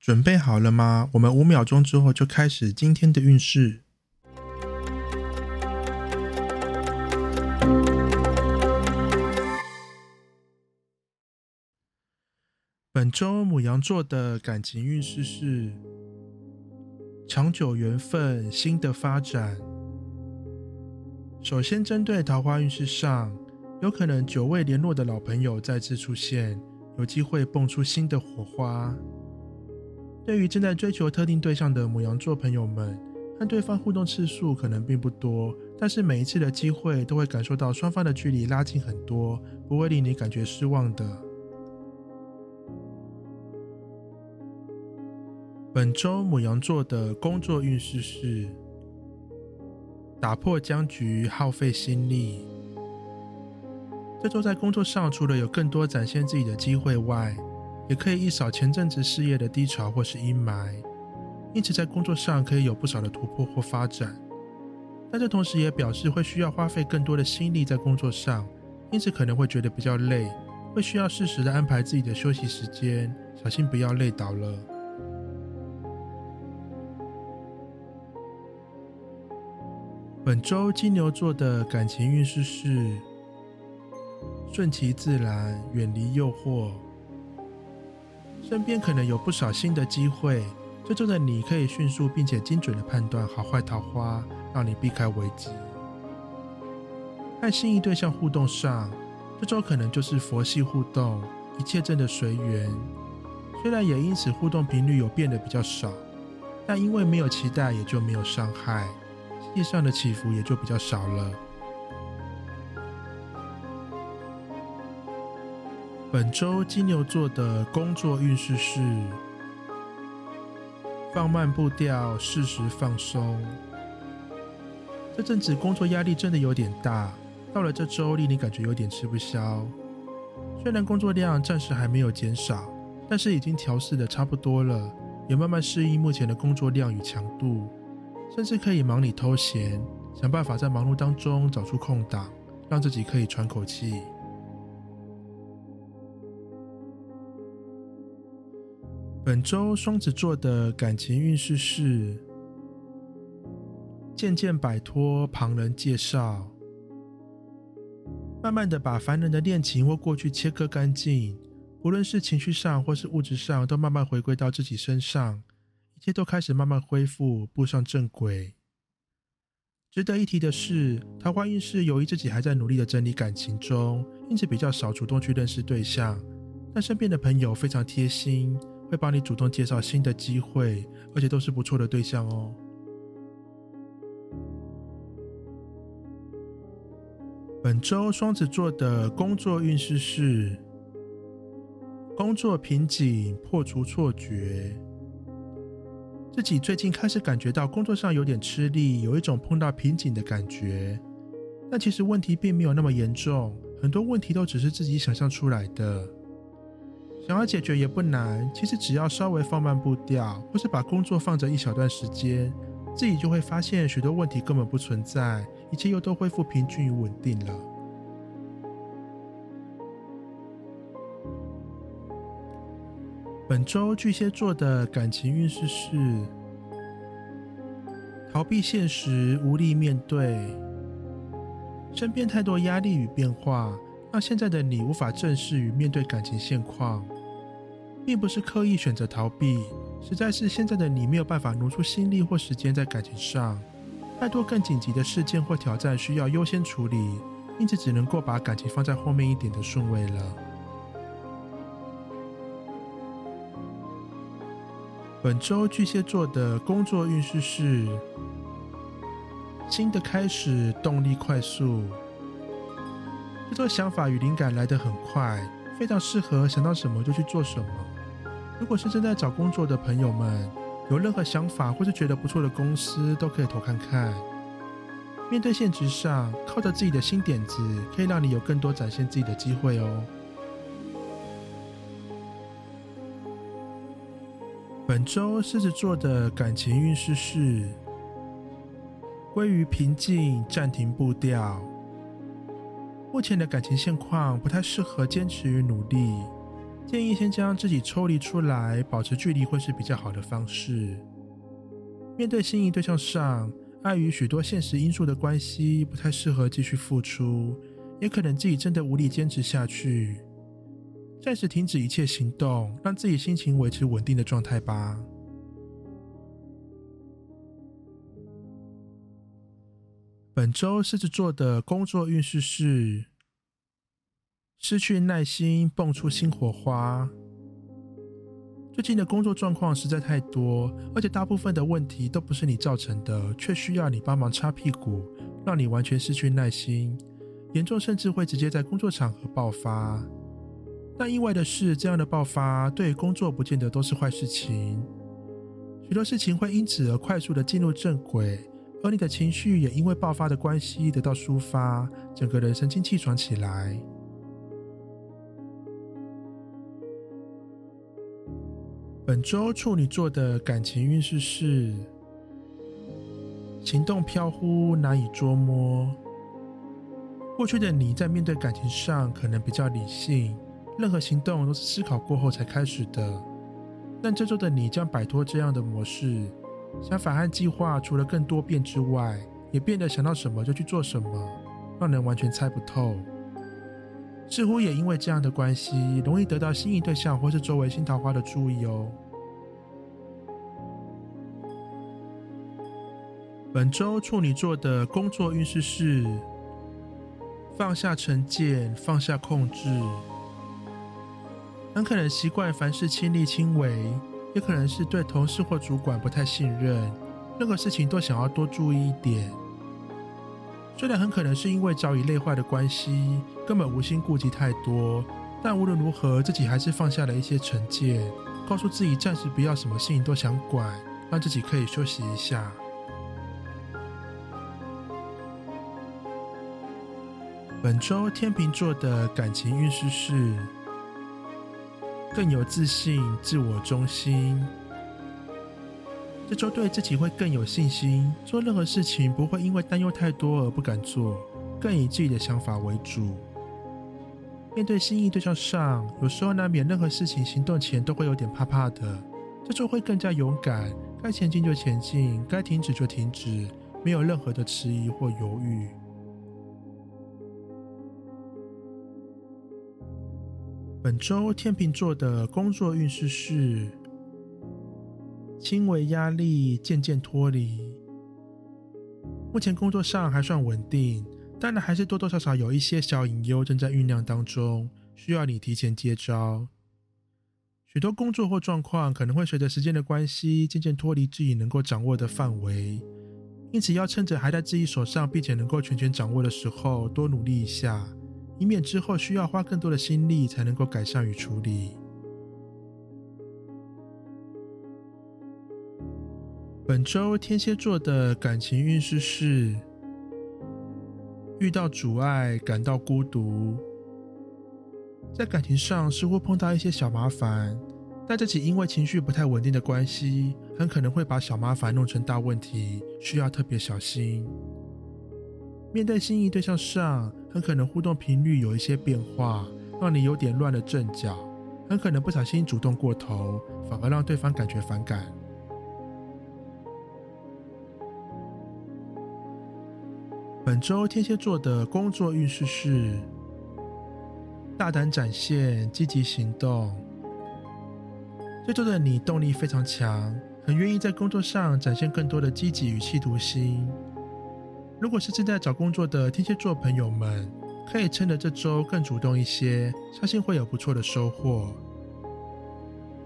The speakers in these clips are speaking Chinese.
准备好了吗？我们五秒钟之后就开始今天的运势。本周母羊座的感情运势是长久缘分、新的发展。首先，针对桃花运势上。有可能久未联络的老朋友再次出现，有机会蹦出新的火花。对于正在追求特定对象的母羊座朋友们，和对方互动次数可能并不多，但是每一次的机会都会感受到双方的距离拉近很多，不会令你感觉失望的。本周母羊座的工作运势是打破僵局，耗费心力。这周在工作上，除了有更多展现自己的机会外，也可以一扫前阵子事业的低潮或是阴霾，因此在工作上可以有不少的突破或发展。但这同时也表示会需要花费更多的心力在工作上，因此可能会觉得比较累，会需要适时的安排自己的休息时间，小心不要累倒了。本周金牛座的感情运势是。顺其自然，远离诱惑。身边可能有不少新的机会，这周的你可以迅速并且精准的判断好坏桃花，让你避开危机。和心仪对象互动上，这周可能就是佛系互动，一切真的随缘。虽然也因此互动频率有变得比较少，但因为没有期待，也就没有伤害，心理上的起伏也就比较少了。本周金牛座的工作运势是放慢步调，适时放松。这阵子工作压力真的有点大，到了这周令你感觉有点吃不消。虽然工作量暂时还没有减少，但是已经调试的差不多了，也慢慢适应目前的工作量与强度，甚至可以忙里偷闲，想办法在忙碌当中找出空档，让自己可以喘口气。本周双子座的感情运势是渐渐摆脱旁人介绍，慢慢的把烦人的恋情或过去切割干净，无论是情绪上或是物质上，都慢慢回归到自己身上，一切都开始慢慢恢复，步上正轨。值得一提的是，桃花运势由于自己还在努力的整理感情中，因此比较少主动去认识对象，但身边的朋友非常贴心。会帮你主动介绍新的机会，而且都是不错的对象哦。本周双子座的工作运势是工作瓶颈，破除错觉。自己最近开始感觉到工作上有点吃力，有一种碰到瓶颈的感觉。但其实问题并没有那么严重，很多问题都只是自己想象出来的。想要解决也不难，其实只要稍微放慢步调，或是把工作放着一小段时间，自己就会发现许多问题根本不存在，一切又都恢复平均与稳定了。本周巨蟹座的感情运势是逃避现实，无力面对，身边太多压力与变化。让现在的你无法正视与面对感情现况，并不是刻意选择逃避，实在是现在的你没有办法挪出心力或时间在感情上，太多更紧急的事件或挑战需要优先处理，因此只能够把感情放在后面一点的顺位了。本周巨蟹座的工作运势是新的开始，动力快速。这个想法与灵感来得很快，非常适合想到什么就去做什么。如果是正在找工作的朋友们，有任何想法或是觉得不错的公司，都可以投看看。面对现实上，靠着自己的新点子，可以让你有更多展现自己的机会哦。本周狮子座的感情运势是归于平静，暂停步调。目前的感情现况不太适合坚持与努力，建议先将自己抽离出来，保持距离会是比较好的方式。面对心仪对象上，碍于许多现实因素的关系，不太适合继续付出，也可能自己真的无力坚持下去。暂时停止一切行动，让自己心情维持稳定的状态吧。本周狮子座的工作运势是：失去耐心，蹦出新火花。最近的工作状况实在太多，而且大部分的问题都不是你造成的，却需要你帮忙擦屁股，让你完全失去耐心，严重甚至会直接在工作场合爆发。但意外的是，这样的爆发对工作不见得都是坏事情。许多事情会因此而快速的进入正轨，而你的情绪也因为爆发的关系得到抒发，整个人神清气爽起来。本周处女座的感情运势是：行动飘忽，难以捉摸。过去的你在面对感情上可能比较理性。任何行动都是思考过后才开始的，但这周的你将摆脱这样的模式，想法和计划除了更多变之外，也变得想到什么就去做什么，让人完全猜不透。似乎也因为这样的关系，容易得到心仪对象或是周围新桃花的注意哦。本周处女座的工作运势是：放下成见，放下控制。很可能习惯凡事亲力亲为，也可能是对同事或主管不太信任，任何事情都想要多注意一点。虽然很可能是因为早已累坏的关系，根本无心顾及太多，但无论如何，自己还是放下了一些成见，告诉自己暂时不要什么事情都想管，让自己可以休息一下。本周天秤座的感情运势是。更有自信、自我中心。这周对自己会更有信心，做任何事情不会因为担忧太多而不敢做，更以自己的想法为主。面对心仪对象上，有时候难免任何事情行动前都会有点怕怕的。这周会更加勇敢，该前进就前进，该停止就停止，没有任何的迟疑或犹豫。本周天秤座的工作运势是轻微压力，渐渐脱离。目前工作上还算稳定，但呢还是多多少少有一些小隐忧正在酝酿当中，需要你提前接招。许多工作或状况可能会随着时间的关系，渐渐脱离自己能够掌握的范围，因此要趁着还在自己手上，并且能够全权掌握的时候，多努力一下。以免之后需要花更多的心力才能够改善与处理。本周天蝎座的感情运势是遇到阻碍，感到孤独，在感情上似乎碰到一些小麻烦，但这起因为情绪不太稳定的关系，很可能会把小麻烦弄成大问题，需要特别小心。面对心仪对象上，很可能互动频率有一些变化，让你有点乱了阵脚，很可能不小心主动过头，反而让对方感觉反感。本周天蝎座的工作运势是大胆展现，积极行动。这周的你动力非常强，很愿意在工作上展现更多的积极与企图心。如果是正在找工作的天蝎座朋友们，可以趁着这周更主动一些，相信会有不错的收获。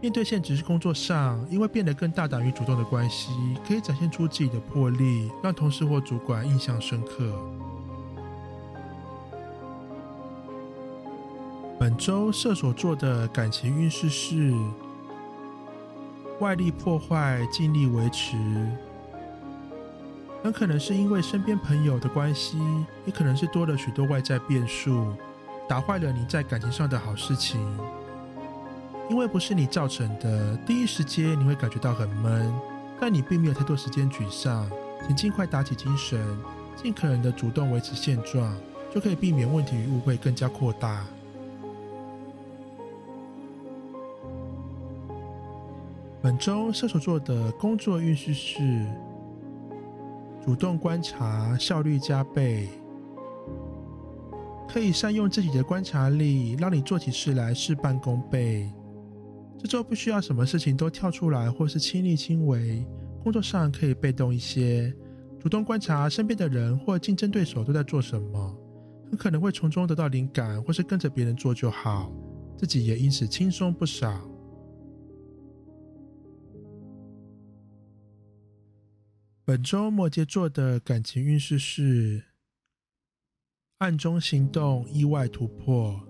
面对现实工作上，因为变得更大胆与主动的关系，可以展现出自己的魄力，让同事或主管印象深刻。本周射手座的感情运势是外力破坏，尽力维持。很可能是因为身边朋友的关系，也可能是多了许多外在变数，打坏了你在感情上的好事情。因为不是你造成的，第一时间你会感觉到很闷，但你并没有太多时间沮丧，请尽快打起精神，尽可能的主动维持现状，就可以避免问题与误会更加扩大。本周射手座的工作运势是主动观察，效率加倍，可以善用自己的观察力，让你做起事来事半功倍。这周不需要什么事情都跳出来或是亲力亲为，工作上可以被动一些，主动观察身边的人或竞争对手都在做什么，很可能会从中得到灵感，或是跟着别人做就好，自己也因此轻松不少。本周摩羯座的感情运势是暗中行动，意外突破。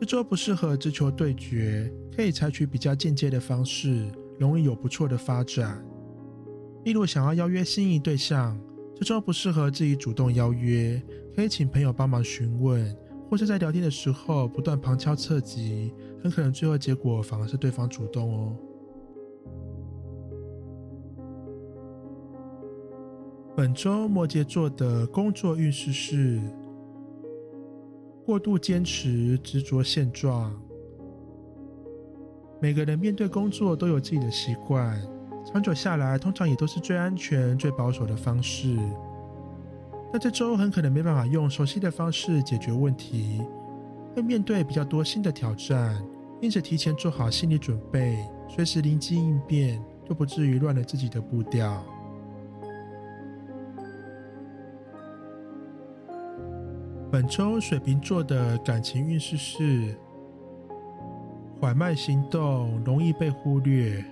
这周不适合直球对决，可以采取比较间接的方式，容易有不错的发展。例如，想要邀约心仪对象，这周不适合自己主动邀约，可以请朋友帮忙询问，或是在聊天的时候不断旁敲侧击，很可能最后结果反而是对方主动哦。本周摩羯座的工作运势是过度坚持、执着现状。每个人面对工作都有自己的习惯，长久下来，通常也都是最安全、最保守的方式。那这周很可能没办法用熟悉的方式解决问题，会面对比较多新的挑战，因此提前做好心理准备，随时灵机应变，就不至于乱了自己的步调。本周水瓶座的感情运势是缓慢行动，容易被忽略。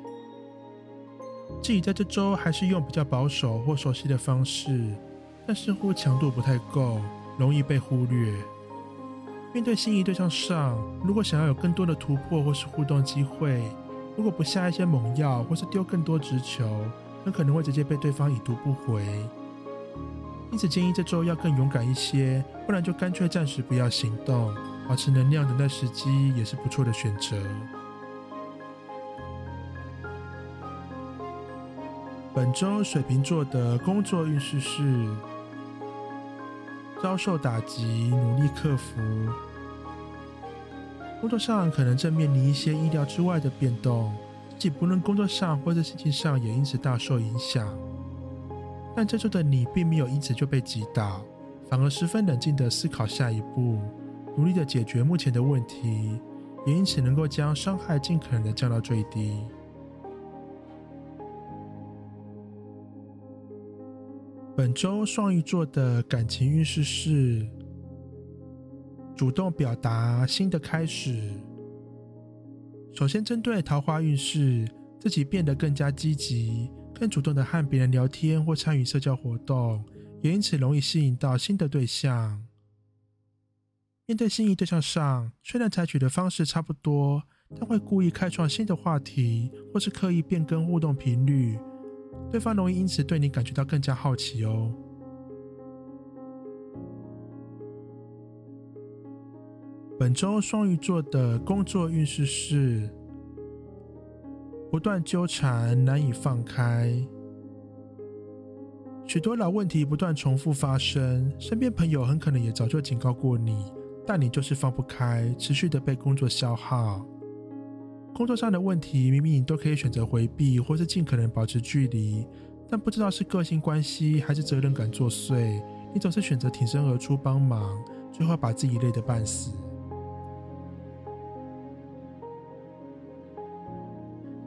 自己在这周还是用比较保守或熟悉的方式，但似乎强度不太够，容易被忽略。面对心仪对象上，如果想要有更多的突破或是互动机会，如果不下一些猛药或是丢更多直球，很可能会直接被对方已读不回。因此建议这周要更勇敢一些，不然就干脆暂时不要行动，保持能量等待时机也是不错的选择。本周水瓶座的工作运势是遭受打击，努力克服。工作上可能正面临一些意料之外的变动，自己不论工作上或者心情上也因此大受影响。但这周的你并没有因此就被击倒，反而十分冷静的思考下一步，努力的解决目前的问题，也因此能够将伤害尽可能的降到最低。本周双鱼座的感情运势是主动表达新的开始。首先针对桃花运势，自己变得更加积极。更主动的和别人聊天或参与社交活动，也因此容易吸引到新的对象。面对心仪对象上，虽然采取的方式差不多，但会故意开创新的话题，或是刻意变更互动频率，对方容易因此对你感觉到更加好奇哦。本周双鱼座的工作运势是。不断纠缠，难以放开，许多老问题不断重复发生。身边朋友很可能也早就警告过你，但你就是放不开，持续的被工作消耗。工作上的问题，明明你都可以选择回避，或是尽可能保持距离，但不知道是个性关系还是责任感作祟，你总是选择挺身而出帮忙，最后把自己累得半死。